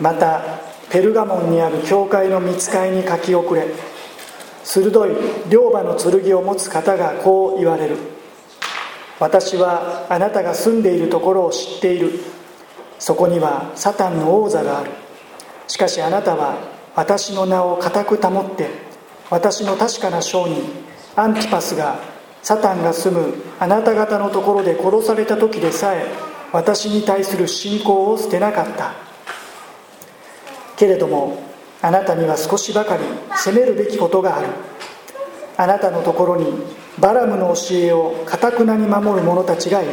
またペルガモンにある教会の見つかいに書き遅れ鋭い両刃の剣を持つ方がこう言われる。私はあなたが住んでいるところを知っている。そこにはサタンの王座がある。しかしあなたは私の名を固く保って私の確かな証人アンティパスがサタンが住むあなた方のところで殺された時でさえ私に対する信仰を捨てなかった。けれどもあなたには少しばかり責めるべきことがある。あなたのところにバラムの教えをかたくなに守る者たちがいる。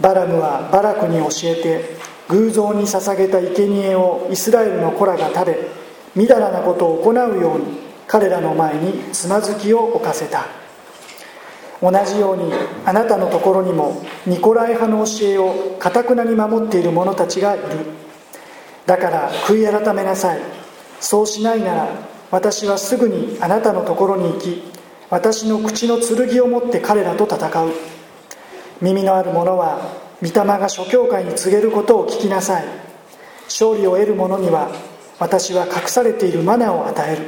バラムはバラクに教えて偶像に捧げた生贄をイスラエルの子らが食べみだらなことを行うように彼らの前につまずきを置かせた。同じようにあなたのところにもニコライ派の教えをかたくなに守っている者たちがいる。だから悔い改めなさい。そうしないなら私はすぐにあなたのところに行き私の口の剣を持って彼らと戦う。耳のある者は御霊が諸教会に告げることを聞きなさい。勝利を得る者には私は隠されているマナを与える。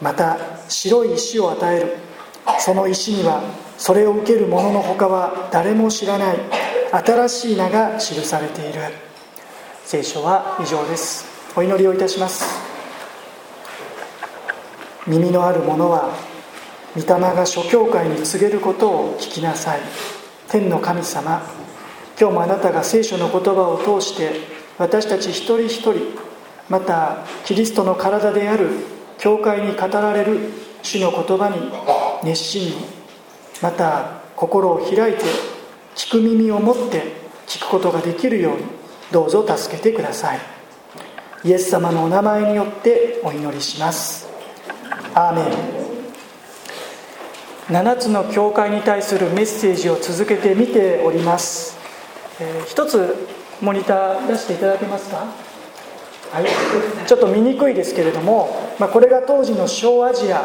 また白い石を与える。その石にはそれを受ける者のほかは誰も知らない。新しい名が記されている。聖書は以上です。お祈りをいたします。耳のある者は御霊が諸教会に告げることを聞きなさい。天の神様今日もあなたが聖書の言葉を通して私たち一人一人またキリストの体である教会に語られる主の言葉に熱心にまた心を開いて聞く耳を持って聞くことができるようにどうぞ助けてください。イエス様のお名前によってお祈りします。アーメン。7つの教会に対するメッセージを続けて見ております、えー、一つモニター出していただけますか？はい、ちょっと見にくいですけれども、まあ、これが当時の小アジア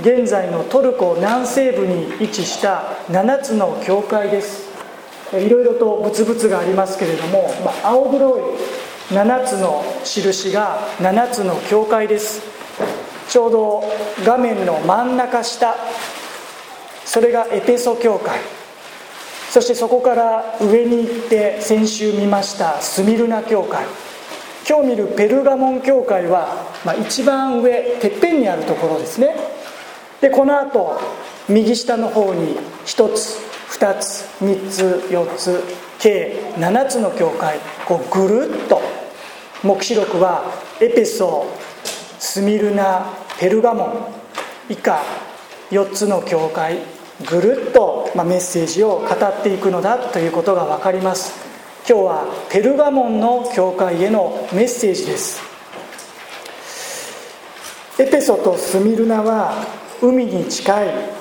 現在のトルコ南西部に位置した7つの教会です。いろいろとブツブツがありますけれども、まあ、青黒い7つの印が7つの教会です。ちょうど画面の真ん中下それがエペソ教会。そしてそこから上に行って先週見ましたスミルナ教会。今日見るペルガモン教会は、まあ、一番上てっぺんにあるところですね。でこの後右下の方に1つ2つ3つ4つ計7つの教会こうぐるっと黙示録はエペソスミルナペルガモン以下4つの教会ぐるっと、まメッセージを語っていくのだということが分かります。今日はペルガモンの教会へのメッセージです。エペソとスミルナは海に近い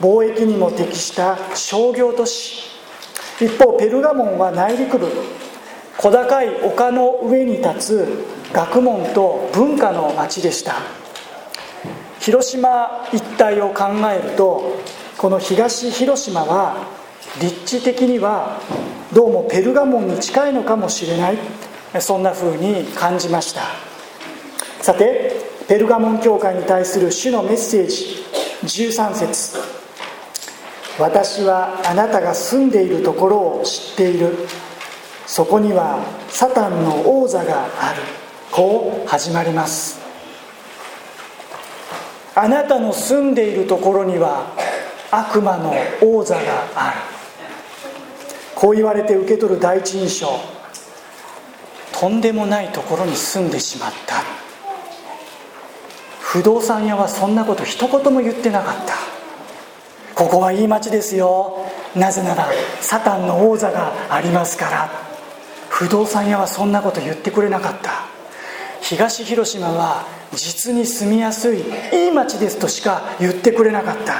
貿易にも適した商業都市。一方ペルガモンは内陸部。小高い丘の上に立つ学問と文化の町でした。広島一帯を考えるとこの東広島は立地的にはどうもペルガモンに近いのかもしれない。そんな風に感じました。さてペルガモン教会に対する主のメッセージ13節。私はあなたが住んでいるところを知っている。そこにはサタンの王座がある。こう始まります。あなたの住んでいるところには悪魔の王座がある。こう言われて受け取る第一印象。とんでもないところに住んでしまった。不動産屋はそんなこと一言も言ってなかった。ここはいい町ですよ。なぜならサタンの王座がありますから。不動産屋はそんなこと言ってくれなかった。東広島は実に住みやすいいい町ですとしか言ってくれなかった。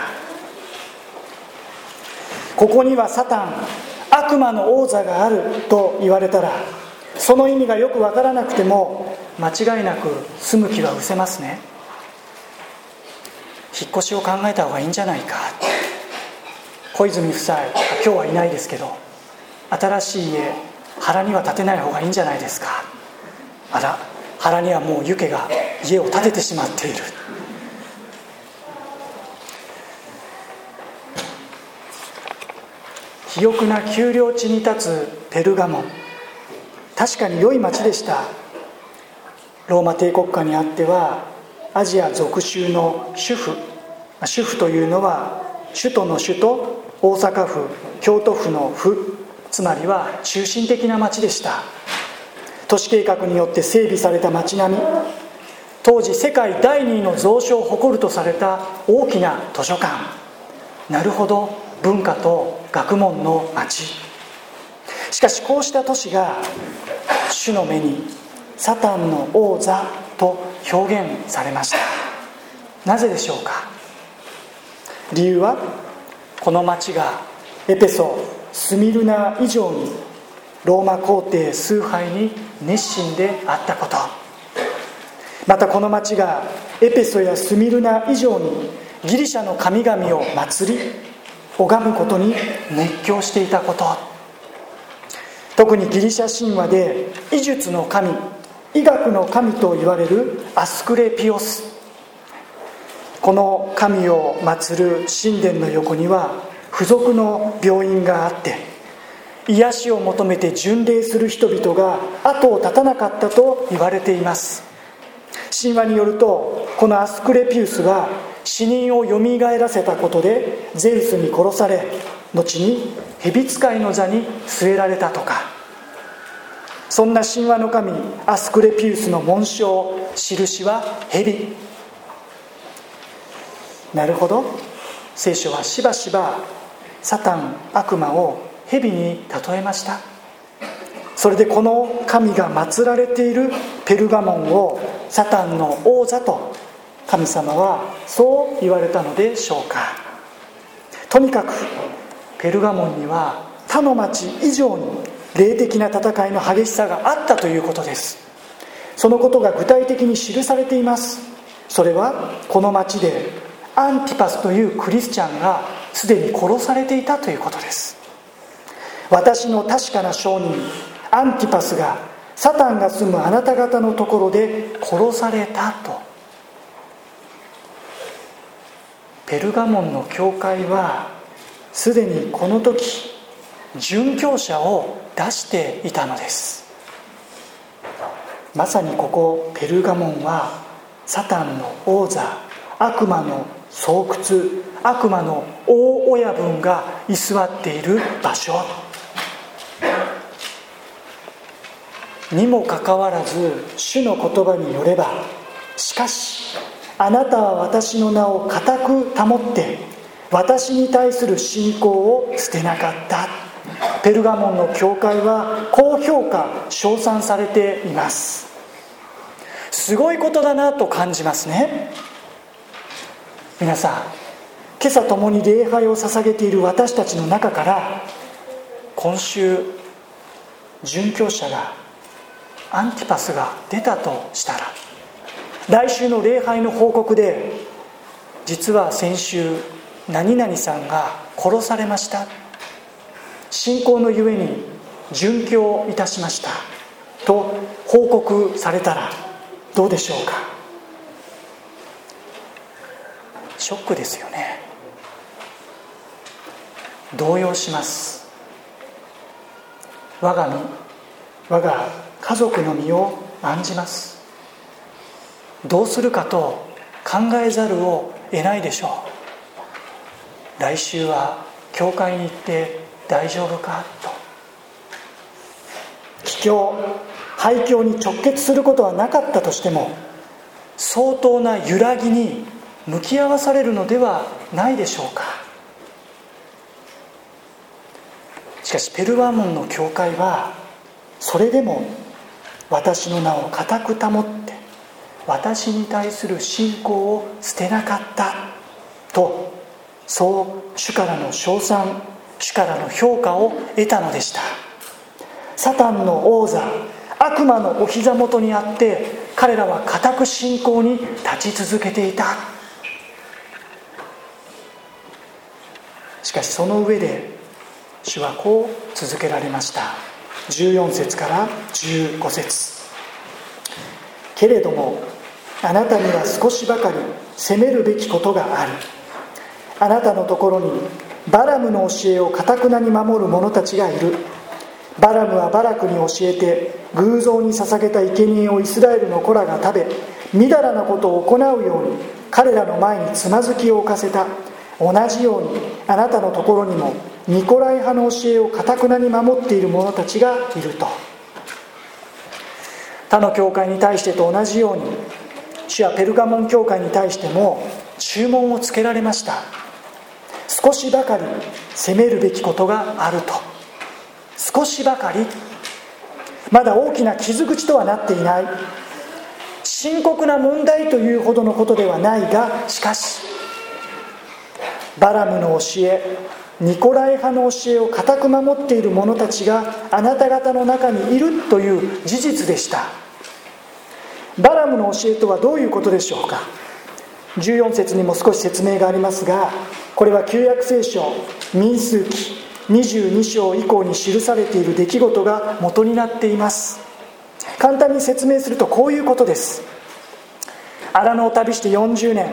ここにはサタン悪魔の王座があると言われたらその意味がよく分からなくても間違いなく住む気は失せますね。引っ越しを考えた方がいいんじゃないか。小泉夫妻今日はいないですけど新しい家腹には建てない方がいいんじゃないですか。あら腹にはもう湯気が家を建ててしまっている。肥沃な丘陵地に立つペルガモ。ン確かに良い町でした。ローマ帝国下にあってはアジア属州の主婦。主婦というのは首都の首都大阪府京都府の府つまりは中心的な町でした。都市計画によって整備された町並み当時世界第2位の蔵書を誇るとされた大きな図書館。なるほど文化と学問の町。しかしこうした都市が主の目にサタンの王座と表現されました。なぜでしょうか。理由はこの町がエペソスミルナ以上にローマ皇帝崇拝に熱心であったこと。またこの町がエペソやスミルナ以上にギリシャの神々を祭り拝むことに熱狂していたこと。特にギリシャ神話で医術の神医学の神と言われるアスクレピオス。この神を祀る神殿の横には付属の病院があって癒しを求めて巡礼する人々が後を絶たなかったと言われています。神話によるとこのアスクレピウスは死人をよみがえらせたことでゼウスに殺され後に蛇使いの座に据えられたとか。そんな神話の神アスクレピウスの紋章印は蛇。なるほど。聖書はしばしばサタン悪魔を蛇に例えました。それでこの神が祀られているペルガモンをサタンの王座と神様はそう言われたのでしょうか。とにかくペルガモンには他の町以上に霊的な戦いの激しさがあったということです。そのことが具体的に記されています。それはこの町でアンティパスというクリスチャンがすでに殺されていたということです。私の確かな証人アンティパスがサタンが住むあなた方のところで殺されたと。ペルガモンの教会はすでにこの時殉教者を出していたのです。まさにここペルガモンはサタンの王座悪魔の巣窟悪魔の大親分が居座っている場所。にもかかわらず主の言葉によればしかしあなたは私の名を固く保って私に対する信仰を捨てなかった。ペルガモンの教会は高評価称賛されています。すごいことだなと感じますね。皆さん今朝共に礼拝を捧げている私たちの中から今週殉教者がアンティパスが出たとしたら来週の礼拝の報告で実は先週何々さんが殺されました。信仰のゆえに殉教いたしました。と報告されたらどうでしょうか。ショックですよね。動揺します。我が身我が家族の身を案じます。どうするかと考えざるを得ないでしょう。来週は教会に行って大丈夫か？と。帰郷廃墟に直結することはなかったとしても相当な揺らぎに向き合わされるのではないでしょうか。しかしペルワモンの教会はそれでも私の名を固く保って私に対する信仰を捨てなかったとそう主からの称賛主からの評価を得たのでした。サタンの王座悪魔のお膝元にあって彼らは固く信仰に立ち続けていた。しかしその上で主はこう続けられました。14節から15節。けれどもあなたには少しばかり責めるべきことがある。あなたのところにバラムの教えをかたくなに守る者たちがいる。バラムはバラクに教えて偶像に捧げた生贄をイスラエルの子らが食べみだらなことを行うように彼らの前につまずきを置かせた。同じようにあなたのところにもニコライ派の教えをかたくなに守っている者たちがいると。他の教会に対してと同じように主はペルガモン教会に対しても注文をつけられました。少しばかり責めるべきことがあると。少しばかり。まだ大きな傷口とはなっていない。深刻な問題というほどのことではないがしかしバラムの教えニコライ派の教えを固く守っている者たちがあなた方の中にいるという事実でした。バラムの教えとはどういうことでしょうか？14節にも少し説明がありますがこれは旧約聖書民数記22章以降に記されている出来事が元になっています。簡単に説明するとこういうことです。荒野を旅して40年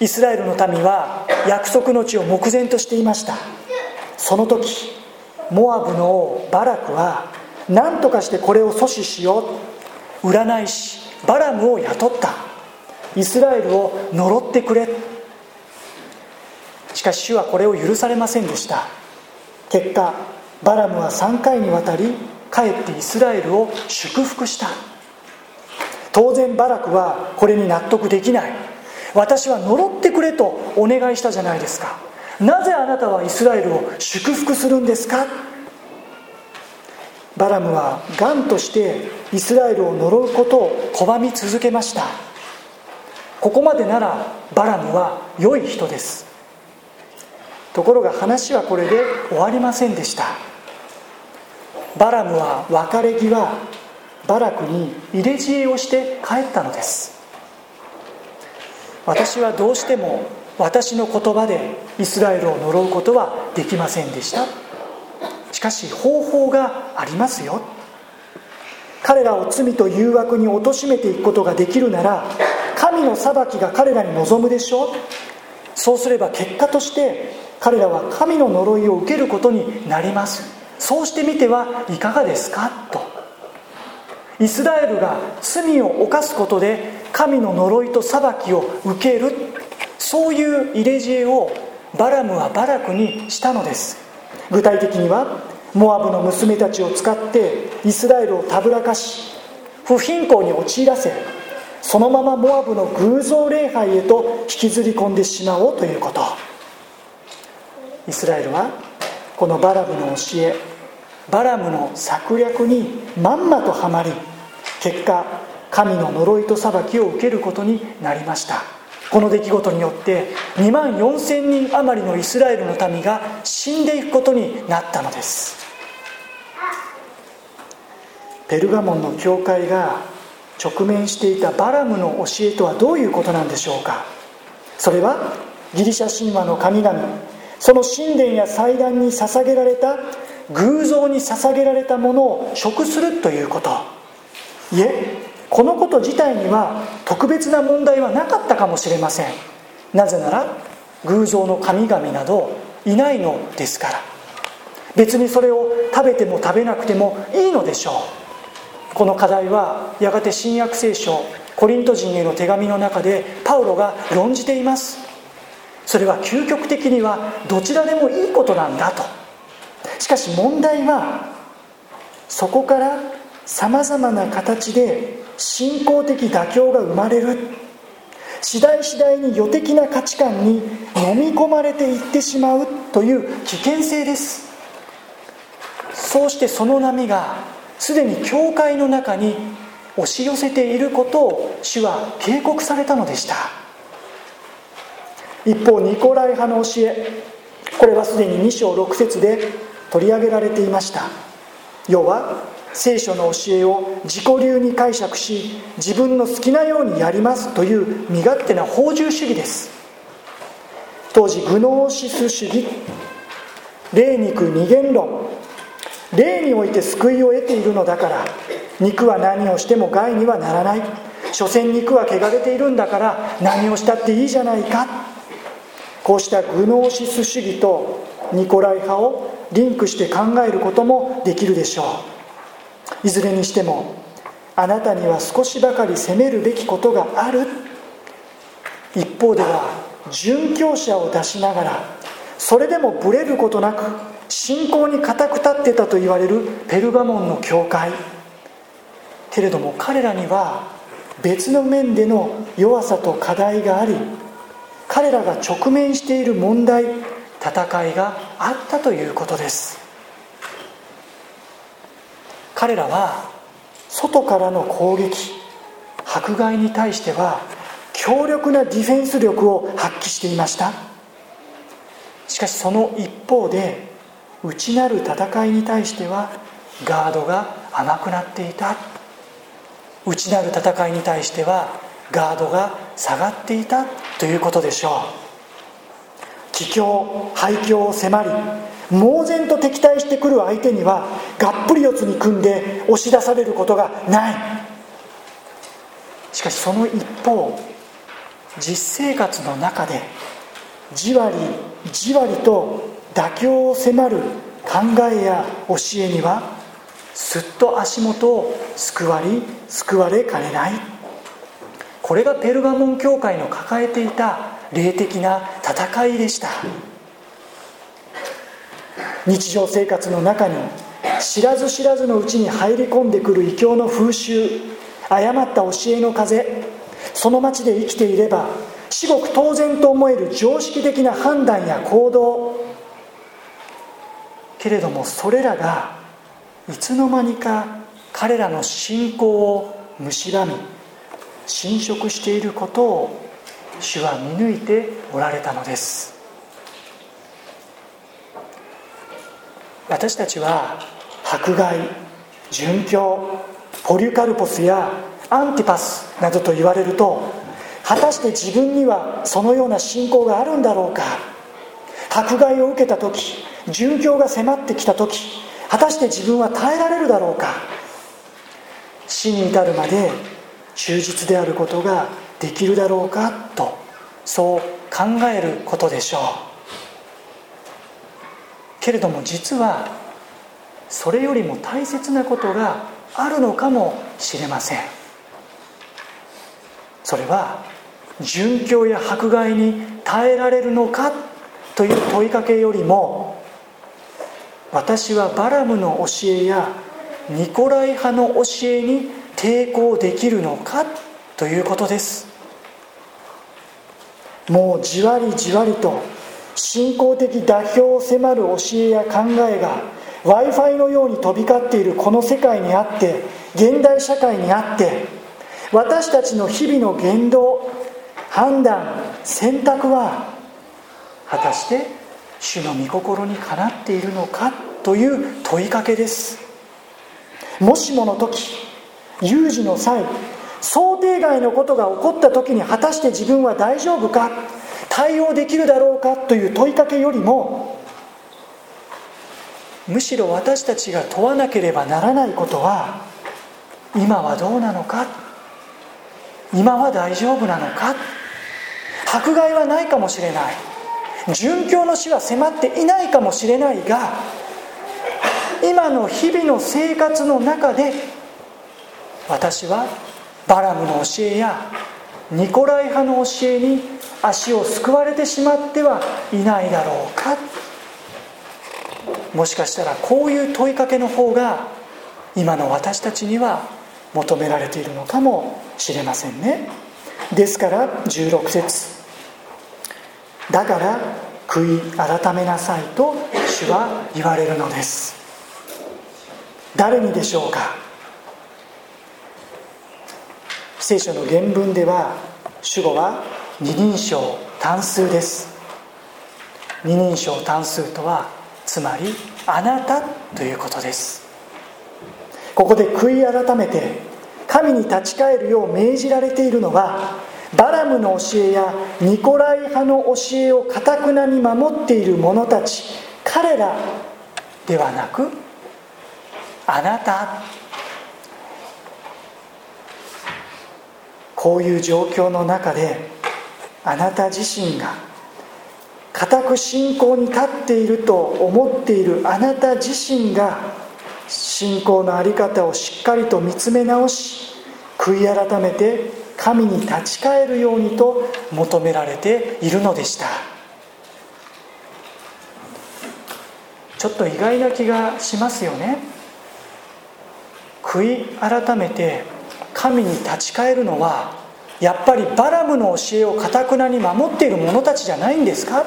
イスラエルの民は約束の地を目前としていました。その時モアブの王バラクは何とかしてこれを阻止しよう。占い師バラムを雇った。イスラエルを呪ってくれ。しかし主はこれを許されませんでした。結果バラムは3回にわたりかえってイスラエルを祝福した。当然バラクはこれに納得できない。私は呪ってくれとお願いしたじゃないですか。なぜあなたはイスラエルを祝福するんですか？バラムはがんとしてイスラエルを呪うことを拒み続けました。ここまでならバラムは良い人です。ところが話はこれで終わりませんでした。バラムは別れ際バラクに入れ知恵をして帰ったのです。私はどうしても私の言葉でイスラエルを呪うことはできませんでした。しかし方法がありますよ。彼らを罪と誘惑に貶めていくことができるなら神の裁きが彼らに望むでしょう。そうすれば結果として彼らは神の呪いを受けることになります。そうしてみてはいかがですか？と。イスラエルが罪を犯すことで神の呪いと裁きを受けるそういう入れ知恵をバラムはバラクにしたのです。具体的にはモアブの娘たちを使ってイスラエルをたぶらかし不貧困に陥らせそのままモアブの偶像礼拝へと引きずり込んでしまおうということ。イスラエルはこのバラムの教えバラムの策略にまんまとはまり結果神の呪いと裁きを受けることになりました。この出来事によって2万4000人余りのイスラエルの民が死んでいくことになったのです。ペルガモンの教会が直面していたバラムの教えとはどういうことなんでしょうか。それはギリシャ神話の神々その神殿や祭壇に捧げられた偶像に捧げられたものを食するということ。いえこのこと自体には特別な問題はなかったかもしれません。なぜなら偶像の神々などいないのですから。別にそれを食べても食べなくてもいいのでしょう。この課題はやがて新約聖書コリント人への手紙の中でパウロが論じています。それは究極的にはどちらでもいいことなんだと。しかし問題はそこからさまざまな形で信仰的妥協が生まれる。次第次第に予的な価値観に飲み込まれていってしまうという危険性です。そうしてその波がすでに教会の中に押し寄せていることを主は警告されたのでした。一方ニコライ派の教えこれはすでに2章6節で取り上げられていました。要は聖書の教えを自己流に解釈し自分の好きなようにやりますという身勝手な法獣主義です。当時グノーシス主義。霊肉二元論。霊において救いを得ているのだから肉は何をしても害にはならない。所詮肉は汚れているんだから何をしたっていいじゃないか。こうしたグノーシス主義とニコライ派をリンクして考えることもできるでしょう。いずれにしてもあなたには少しばかり責めるべきことがある。一方では殉教者を出しながらそれでもブレることなく信仰に固く立ってたと言われるペルガモンの教会。けれども彼らには別の面での弱さと課題があり彼らが直面している問題戦いがあったということです。彼らは外からの攻撃迫害に対しては強力なディフェンス力を発揮していました。しかしその一方で内なる戦いに対してはガードが甘くなっていた。内なる戦いに対してはガードが下がっていたということでしょう。帰郷廃墟を迫り猛然と敵対してくる相手にはがっぷり四つに組んで押し出されることがない。しかしその一方実生活の中でじわりじわりと妥協を迫る考えや教えにはすっと足元を救わり救われかねない。これがペルガモン教会の抱えていた霊的な戦いでした。日常生活の中に知らず知らずのうちに入り込んでくる異教の風習誤った教えの風その町で生きていれば至極当然と思える常識的な判断や行動けれどもそれらがいつの間にか彼らの信仰を蝕み侵食していることを主は見抜いておられたのです。私たちは迫害殉教ポリュカルポスやアンティパスなどと言われると果たして自分にはそのような信仰があるんだろうか。迫害を受けた時殉教が迫ってきた時果たして自分は耐えられるだろうか。死に至るまで忠実であることができるだろうかとそう考えることでしょう。けれども実はそれよりも大切なことがあるのかもしれません。それは殉教や迫害に耐えられるのかという問いかけよりも私はバラムの教えやニコライ派の教えに抵抗できるのかということです。もうじわりじわりと信仰的妥協を迫る教えや考えが w i f i のように飛び交っているこの世界にあって現代社会にあって私たちの日々の言動判断選択は果たして主の御心にかなっているのかという問いかけです。もしもの時有事の際想定外のことが起こった時に果たして自分は大丈夫か？対応できるだろうかという問いかけよりもむしろ私たちが問わなければならないことは今はどうなのか今は大丈夫なのか迫害はないかもしれない。殉教の死は迫っていないかもしれないが今の日々の生活の中で私はバラムの教えやニコライ派の教えに足をすくわれてしまってはいないだろうか。もしかしたらこういう問いかけの方が今の私たちには求められているのかもしれませんね。ですから16節。だから悔い改めなさいと主は言われるのです。誰にでしょうか？聖書の原文では主語は二人称単数です。二人称単数とはつまりあなたということです。ここで悔い改めて神に立ち返るよう命じられているのはバラムの教えやニコライ派の教えをかたくなに守っている者たち。彼らではなくあなた。こういう状況の中であなた自身が固く信仰に立っていると思っているあなた自身が信仰の在り方をしっかりと見つめ直し悔い改めて神に立ち返るようにと求められているのでした。ちょっと意外な気がしますよね。悔い改めて神に立ち返るのはやっぱりバラムの教えをかたくなに守っている者たちじゃないんですか？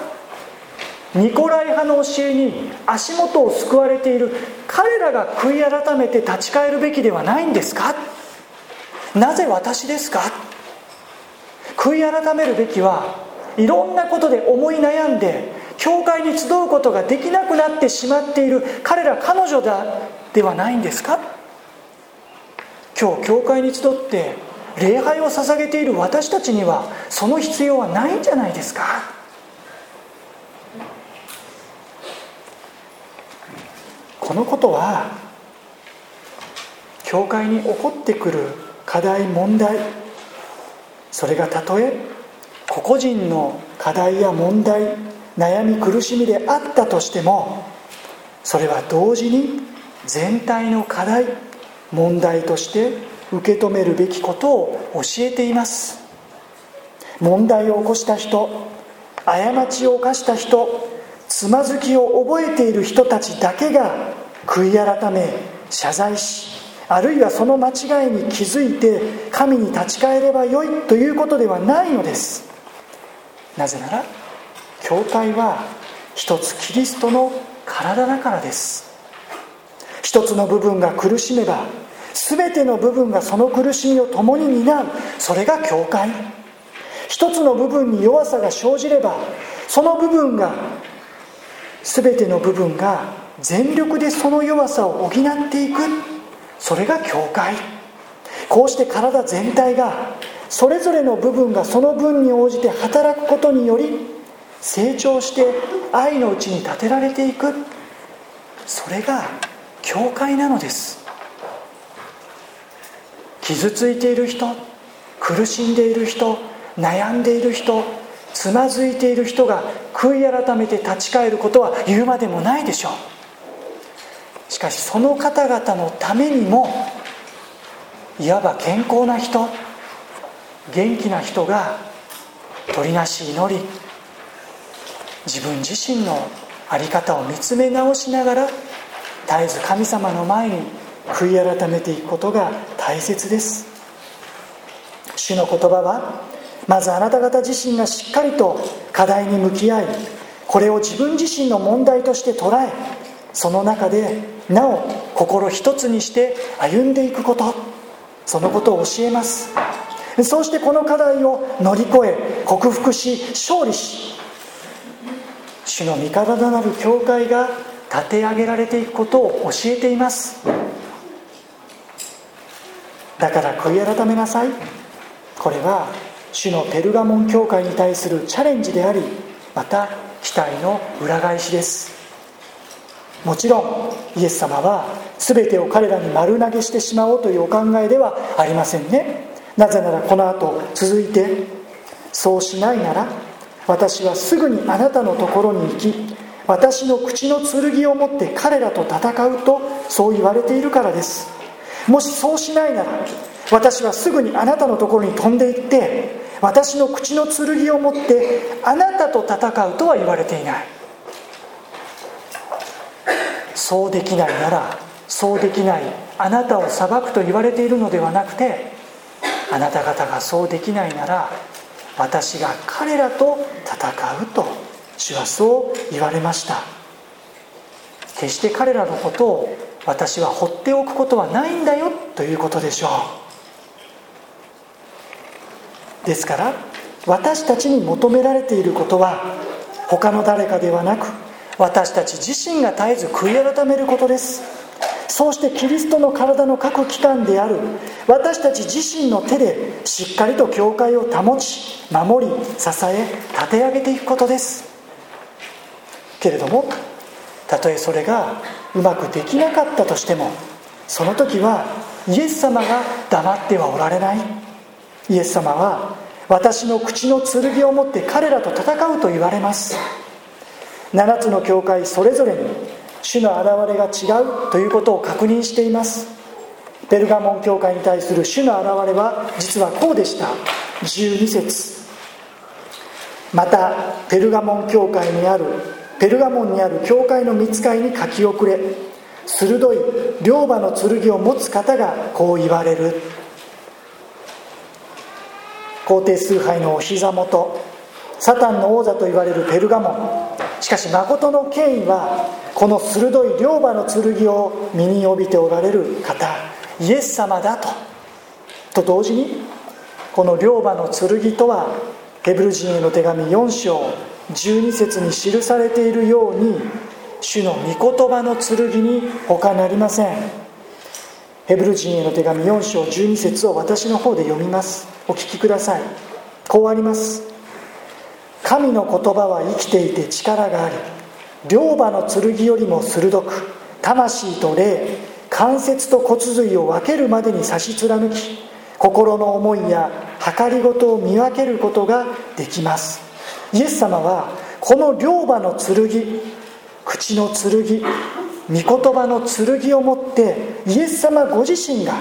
ニコライ派の教えに足元を救われている彼らが悔い改めて立ち返るべきではないんですか？なぜ私ですか？悔い改めるべきはいろんなことで思い悩んで教会に集うことができなくなってしまっている彼ら彼女だではないんですか？今日教会に集って礼拝を捧げている私たちにはその必要はないんじゃないですか？このことは教会に起こってくる課題問題。それがたとえ個々人の課題や問題悩み苦しみであったとしてもそれは同時に全体の課題問題として受け止めるべきことを教えています。問題を起こした人過ちを犯した人つまずきを覚えている人たちだけが悔い改め謝罪しあるいはその間違いに気づいて神に立ち返ればよいということではないのです。なぜなら教会は一つキリストの体だからです。一つの部分が苦しめば全ての部分がその苦しみを共に担う。それが教会。一つの部分に弱さが生じればその部分が全ての部分が全力でその弱さを補っていく。それが教会。こうして体全体がそれぞれの部分がその分に応じて働くことにより成長して愛のうちに立てられていく。それが教会なのです。傷ついている人苦しんでいる人悩んでいる人つまずいている人が悔い改めて立ち返ることは言うまでもないでしょう。しかしその方々のためにもいわば健康な人元気な人が取りなし祈り自分自身の在り方を見つめ直しながら絶えず神様の前に悔い改めていくことが大切です。主の言葉はまずあなた方自身がしっかりと課題に向き合いこれを自分自身の問題として捉えその中でなお心一つにして歩んでいくこと。そのことを教えます。そうしてこの課題を乗り越え克服し勝利し主の味方となる教会が立て上げられていくことを教えています。だから悔い改めなさい。これは主のペルガモン教会に対するチャレンジでありまた期待の裏返しです。もちろんイエス様は全てを彼らに丸投げしてしまおうというお考えではありませんね。なぜならこの後続いてそうしないなら私はすぐにあなたのところに行き私の口の剣を持って彼らと戦うとそう言われているからです。もしそうしないなら私はすぐにあなたのところに飛んでいって私の口の剣を持ってあなたと戦うとは言われていない。そうできないならそうできないあなたを裁くと言われているのではなくてあなた方がそうできないなら私が彼らと戦うと主はそう言われました。決して彼らのことを私は放っておくことはないんだよということでしょう。ですから私たちに求められていることは他の誰かではなく私たち自身が絶えず悔い改めることです。そうしてキリストの体の各機関である私たち自身の手でしっかりと教会を保ち守り支え立て上げていくことです。けれどもたとえそれがうまくできなかったとしてもその時はイエス様が黙ってはおられない。イエス様は私の口の剣を持って彼らと戦うと言われます。7つの教会それぞれに主の現れが違うということを確認しています。ペルガモン教会に対する主の現れは実はこうでした。12節。またペルガモン教会にあるペルガモンにある教会の見つかいに書き遅れ。鋭い両刃の剣を持つ方がこう言われる。皇帝崇拝のお膝元。サタンの王座と言われるペルガモン。しかし誠の権威はこの鋭い両刃の剣を身に帯びておられる方。イエス様だと。と同時にこの両刃の剣とはヘブル人への手紙4章。12節に記されているように主の御言葉の剣に他なりません。ヘブル人への手紙4章12節を私の方で読みます。お聞きください。こうあります。神の言葉は生きていて力があり両刃の剣よりも鋭く魂と霊関節と骨髄を分けるまでに差し貫き心の思いや計りごとを見分けることができます。イエス様はこの両刃の剣口の剣御言葉の剣を持ってイエス様ご自身が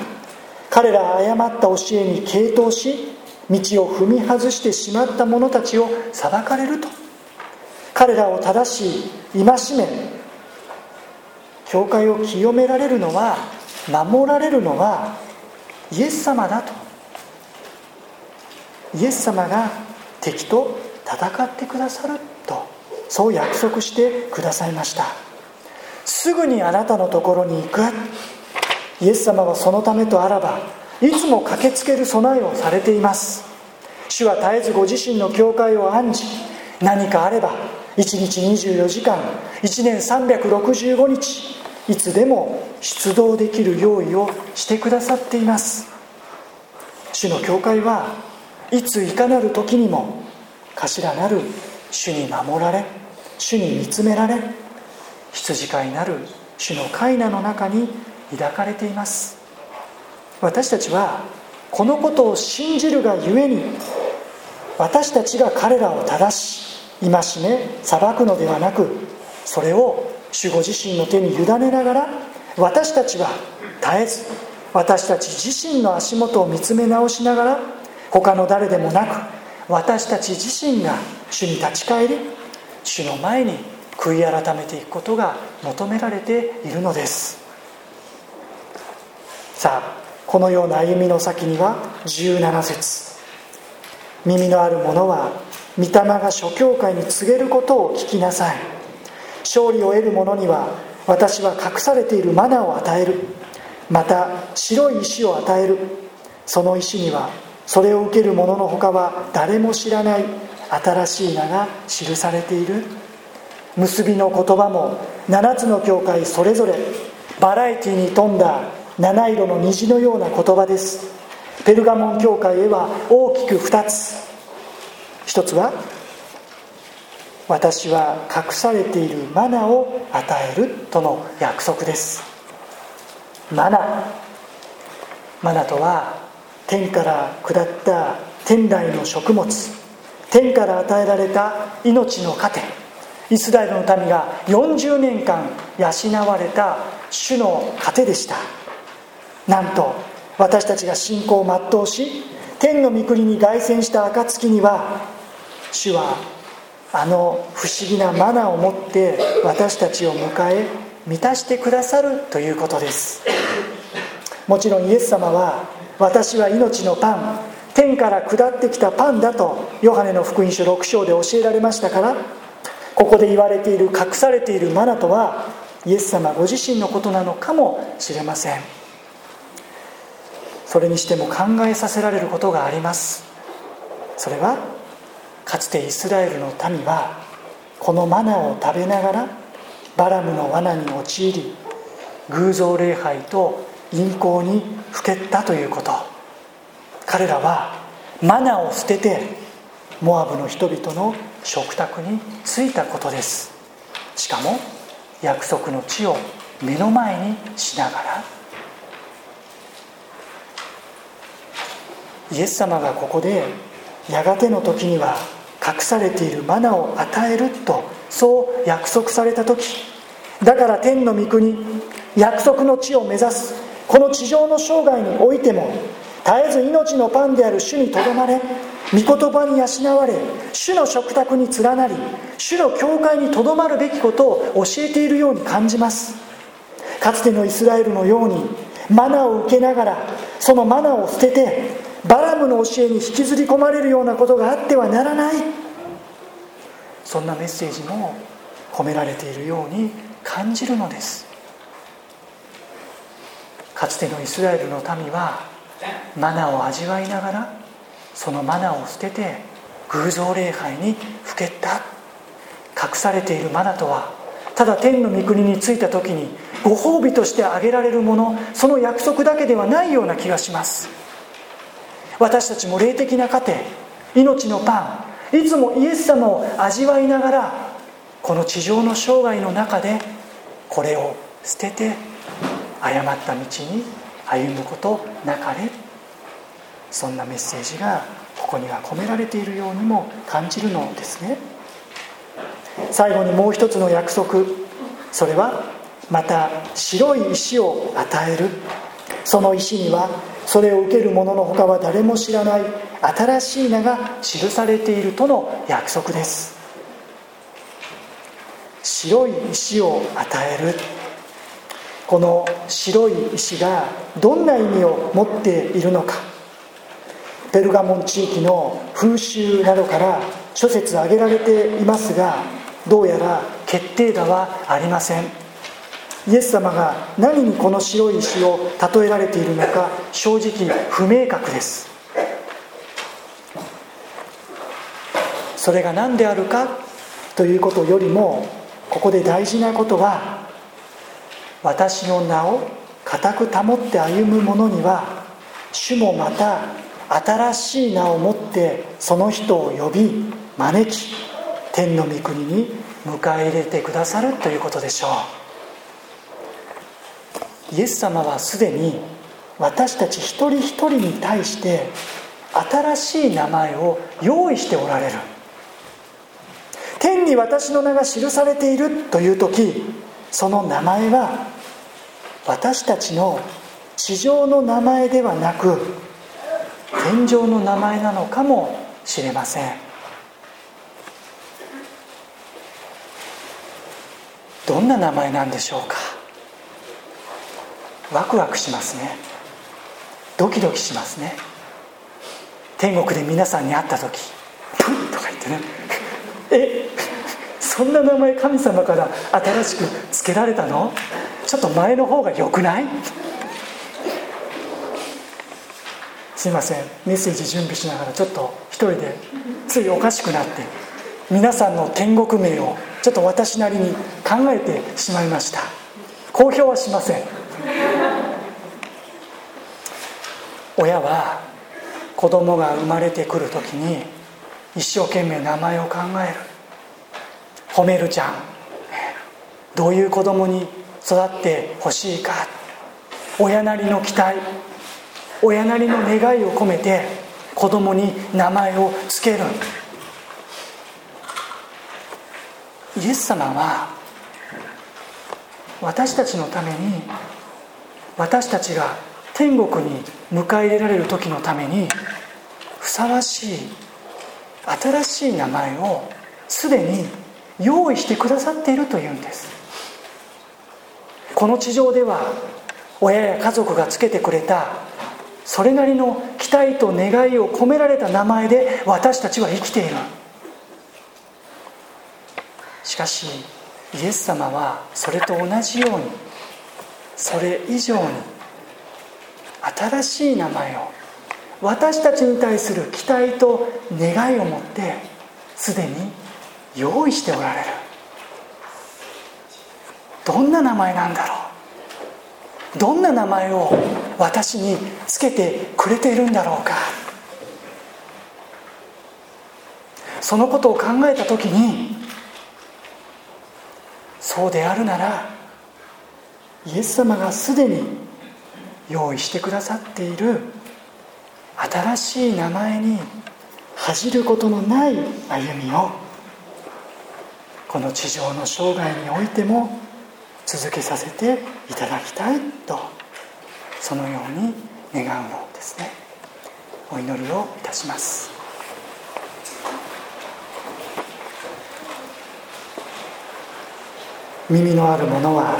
彼ら誤った教えに傾倒し道を踏み外してしまった者たちを裁かれると。彼らを正しい戒め教会を清められるのは守られるのはイエス様だと。イエス様が敵と戦ってくださるとそう約束してくださいました。すぐにあなたのところに行く。イエス様はそのためとあらばいつも駆けつける備えをされています。主は絶えずご自身の教会を案じ何かあれば1日24時間1年365日いつでも出動できる用意をしてくださっています。主の教会はいついかなる時にも頭なる主に守られ主に見つめられ羊飼いなる主の飼い名の中に抱かれています。私たちはこのことを信じるがゆえに私たちが彼らを正し戒め裁くのではなくそれを主ご自身の手に委ねながら私たちは絶えず私たち自身の足元を見つめ直しながら他の誰でもなく私たち自身が主に立ち返り主の前に悔い改めていくことが求められているのです。さあこのような歩みの先には17節。耳のある者は御霊が諸教会に告げることを聞きなさい。勝利を得る者には私は隠されているマナを与える。また白い石を与える。その石にはそれを受ける者のほかは誰も知らない新しい名が記されている。結びの言葉も7つの教会それぞれバラエティに富んだ七色の虹のような言葉です。ペルガモン教会へは大きく2つ。一つは私は隠されているマナを与えるとの約束です。マナ。マナとは天から下った天来の食物天から与えられた命の糧イスラエルの民が40年間養われた主の糧でした。なんと私たちが信仰を全うし天の御国に凱旋した暁には主はあの不思議なマナーを持って私たちを迎え満たしてくださるということです。もちろんイエス様は私は命のパン天から下ってきたパンだとヨハネの福音書6章で教えられましたからここで言われている隠されているマナとはイエス様ご自身のことなのかもしれません。それにしても考えさせられることがあります。それはかつてイスラエルの民はこのマナを食べながらバラムの罠に陥り偶像礼拝と陰行にふけったということ。彼らはマナを捨ててモアブの人々の食卓に着いたことです。しかも約束の地を目の前にしながら。イエス様がここでやがての時には隠されているマナを与えるとそう約束された時。だから天の御国約束の地を目指す。この地上の生涯においても絶えず命のパンである主にとどまれ御言葉に養われ主の食卓に連なり主の教会にとどまるべきことを教えているように感じます。かつてのイスラエルのようにマナを受けながらそのマナを捨ててバラムの教えに引きずり込まれるようなことがあってはならない。そんなメッセージも込められているように感じるのです。かつてのイスラエルの民はマナを味わいながらそのマナを捨てて偶像礼拝にふけった。隠されているマナとはただ天の御国に着いた時にご褒美としてあげられるものその約束だけではないような気がします。私たちも霊的な糧命のパンいつもイエス様を味わいながらこの地上の生涯の中でこれを捨てて誤った道に歩むことなかれ。そんなメッセージがここには込められているようにも感じるのですね。最後にもう一つの約束。それはまた白い石を与える。その石にはそれを受ける者の他は誰も知らない。新しい名が記されているとの約束です。白い石を与える。この白い石がどんな意味を持っているのか。ペルガモン地域の風習などから諸説挙げられていますがどうやら決定打はありません。イエス様が何にこの白い石を例えられているのか正直不明確です。それが何であるかということよりもここで大事なことは私の名を固く保って歩む者には主もまた新しい名を持ってその人を呼び招き天の御国に迎え入れてくださるということでしょう。イエス様はすでに私たち一人一人に対して新しい名前を用意しておられる。天に私の名が記されているという時その名前は私たちの地上の名前ではなく天上の名前なのかもしれません。どんな名前なんでしょうか？ワクワクしますね。ドキドキしますね。天国で皆さんに会った時「プン!」とか言ってね。え？そんな名前神様から新しく付けられたの？ちょっと前の方が良くない？すいません。メッセージ準備しながらちょっと一人でついおかしくなって皆さんの天国名をちょっと私なりに考えてしまいました。公表はしません。親は子供が生まれてくる時に一生懸命名前を考える。褒めるじゃん。どういう子供に育ってほしいか。親なりの期待。親なりの願いを込めて子供に名前を付ける。イエス様は私たちのために私たちが天国に迎え入れられる時のためにふさわしい新しい名前をすでに用意してくださっているというんです。この地上では親や家族がつけてくれたそれなりの期待と願いを込められた名前で私たちは生きている。しかしイエス様はそれと同じようにそれ以上に新しい名前を私たちに対する期待と願いを持ってすでに用意しておられる。どんな名前なんだろう？どんな名前を私につけてくれているんだろうか？そのことを考えた時にそうであるならイエス様がすでに用意してくださっている新しい名前に恥じることのない歩みをこの地上の生涯においても続けさせていただきたいとそのように願うのですね。お祈りをいたします。耳のある者は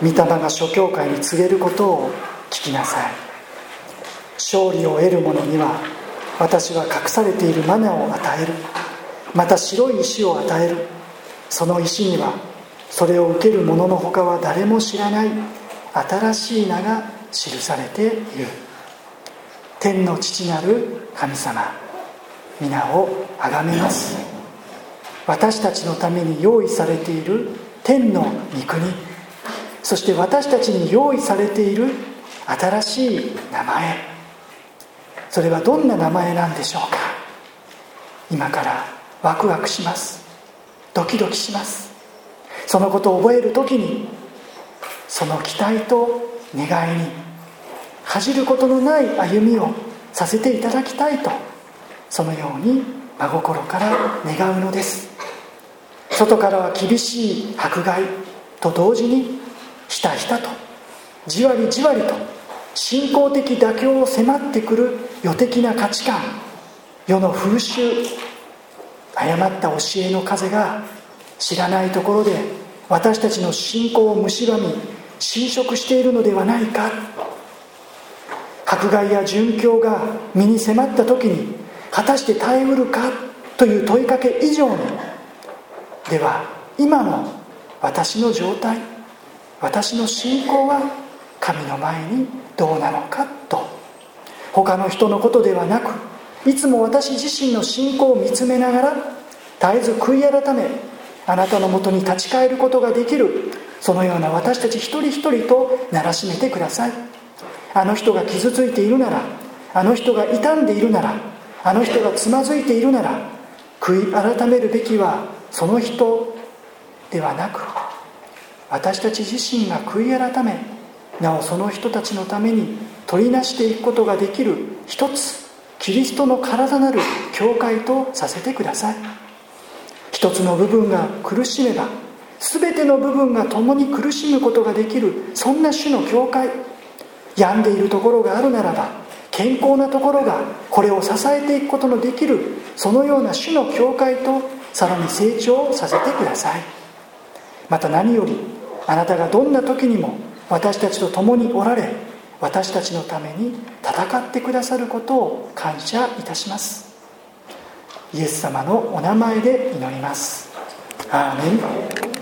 御霊が諸教会に告げることを聞きなさい。勝利を得る者には私は隠されているマナを与える。また白い石を与える。その石にはそれを受ける者のほかは誰も知らない。新しい名が記されている。天の父なる神様皆をあがめます。私たちのために用意されている天の御国。そして私たちに用意されている新しい名前。それはどんな名前なんでしょうか。今からワクワクします。ドキドキします。そのことを覚える時にその期待と願いに恥じることのない歩みをさせていただきたいとそのように真心から願うのです。外からは厳しい迫害と同時にひたひたとじわりじわりと信仰的妥協を迫ってくる予的な価値観世の風習誤った教えの風が知らないところで私たちの信仰を蝕み侵食しているのではないか。迫害や殉教が身に迫った時に果たして耐えうるかという問いかけ以上に。では今の私の状態私の信仰は神の前にどうなのかと。他の人のことではなくいつも私自身の信仰を見つめながら絶えず悔い改めあなたのもとに立ち返ることができる。そのような私たち一人一人とならしめてください。あの人が傷ついているならあの人が傷んでいるならあの人がつまずいているなら悔い改めるべきはその人ではなく私たち自身が悔い改めなおその人たちのために取りなしていくことができる一つキリストの体なる教会とさせてください。一つの部分が苦しめば全ての部分が共に苦しむことができるそんな種の教会。病んでいるところがあるならば健康なところがこれを支えていくことのできるそのような種の教会とさらに成長させてください。また何よりあなたがどんな時にも私たちと共におられ私たちのために戦ってくださることを感謝いたします。イエス様のお名前で祈ります。アーメン。